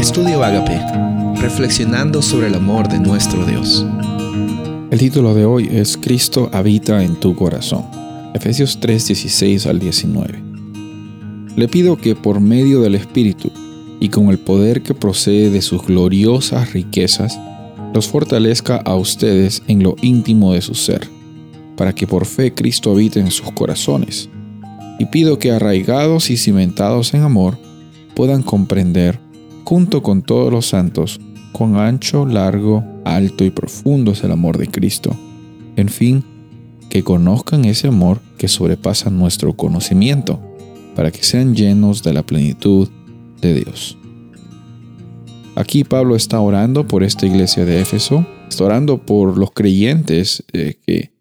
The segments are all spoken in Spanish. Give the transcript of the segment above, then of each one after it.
Estudio Agape, reflexionando sobre el amor de nuestro Dios. El título de hoy es Cristo habita en tu corazón. Efesios 3, 16 al 19. Le pido que por medio del Espíritu y con el poder que procede de sus gloriosas riquezas, los fortalezca a ustedes en lo íntimo de su ser, para que por fe Cristo habite en sus corazones. Y pido que arraigados y cimentados en amor, puedan comprender junto con todos los santos, cuán ancho, largo, alto y profundo es el amor de Cristo. En fin, que conozcan ese amor que sobrepasa nuestro conocimiento, para que sean llenos de la plenitud de Dios. Aquí Pablo está orando por esta iglesia de Éfeso, está orando por los creyentes eh, que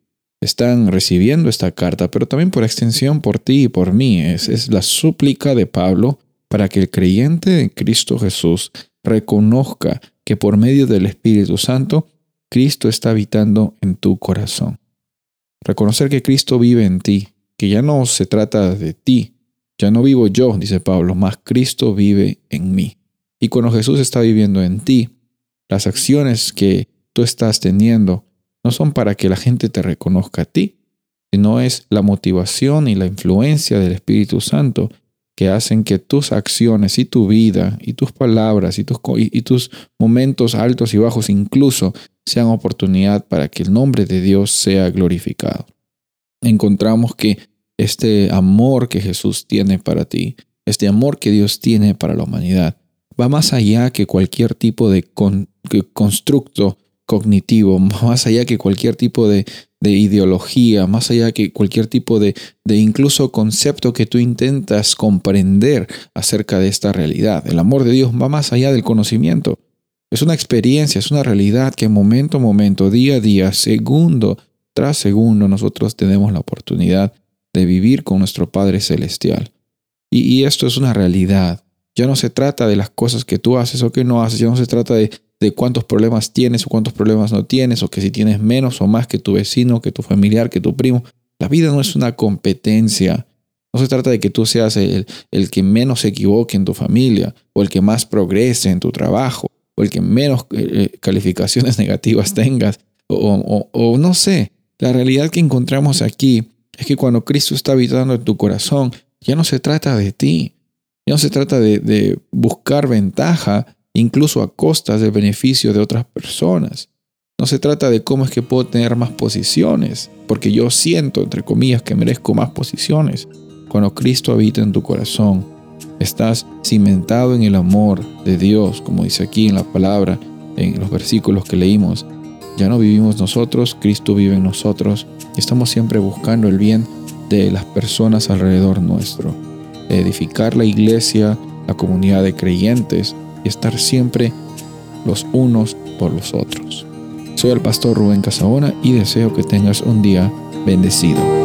están recibiendo esta carta, pero también por extensión por ti y por mí. Es, es la súplica de Pablo para que el creyente de Cristo Jesús reconozca que por medio del Espíritu Santo, Cristo está habitando en tu corazón. Reconocer que Cristo vive en ti, que ya no se trata de ti, ya no vivo yo, dice Pablo, más Cristo vive en mí. Y cuando Jesús está viviendo en ti, las acciones que tú estás teniendo no son para que la gente te reconozca a ti, sino es la motivación y la influencia del Espíritu Santo que hacen que tus acciones y tu vida y tus palabras y tus, y tus momentos altos y bajos incluso sean oportunidad para que el nombre de Dios sea glorificado. Encontramos que este amor que Jesús tiene para ti, este amor que Dios tiene para la humanidad, va más allá que cualquier tipo de constructo cognitivo, más allá que cualquier tipo de, ideología, más allá que cualquier tipo de, de incluso concepto que tú intentas comprender acerca de esta realidad. El amor de Dios va más allá del conocimiento. Es una experiencia, es una realidad que momento a momento, día a día, segundo tras segundo, nosotros tenemos la oportunidad de vivir con nuestro Padre Celestial. Y, y esto es una realidad. Ya no se trata de las cosas que tú haces o que no haces, ya no se trata de de cuántos problemas tienes o cuántos problemas no tienes, o que si tienes menos o más que tu vecino, que tu familiar, que tu primo. La vida no es una competencia. No se trata de que tú seas el, el que menos se equivoque en tu familia, o el que más progrese en tu trabajo, o el que menos eh, eh, calificaciones negativas tengas, o, o no sé. La realidad que encontramos aquí es que cuando Cristo está habitando en tu corazón, ya no se trata de ti, ya no se trata de, de buscar ventaja, incluso a costas del beneficio de otras personas. No se trata de cómo es que puedo tener más posiciones, porque yo siento, entre comillas, que merezco más posiciones. Cuando Cristo habita en tu corazón, estás cimentado en el amor de Dios, como dice aquí en la palabra, en los versículos que leímos. Ya no vivimos nosotros, Cristo vive en nosotros y estamos siempre buscando el bien de las personas alrededor nuestro, edificar la iglesia, la comunidad de creyentes, y estar siempre los unos por los otros. Soy el pastor Rubén Casabona y deseo que tengas un día bendecido.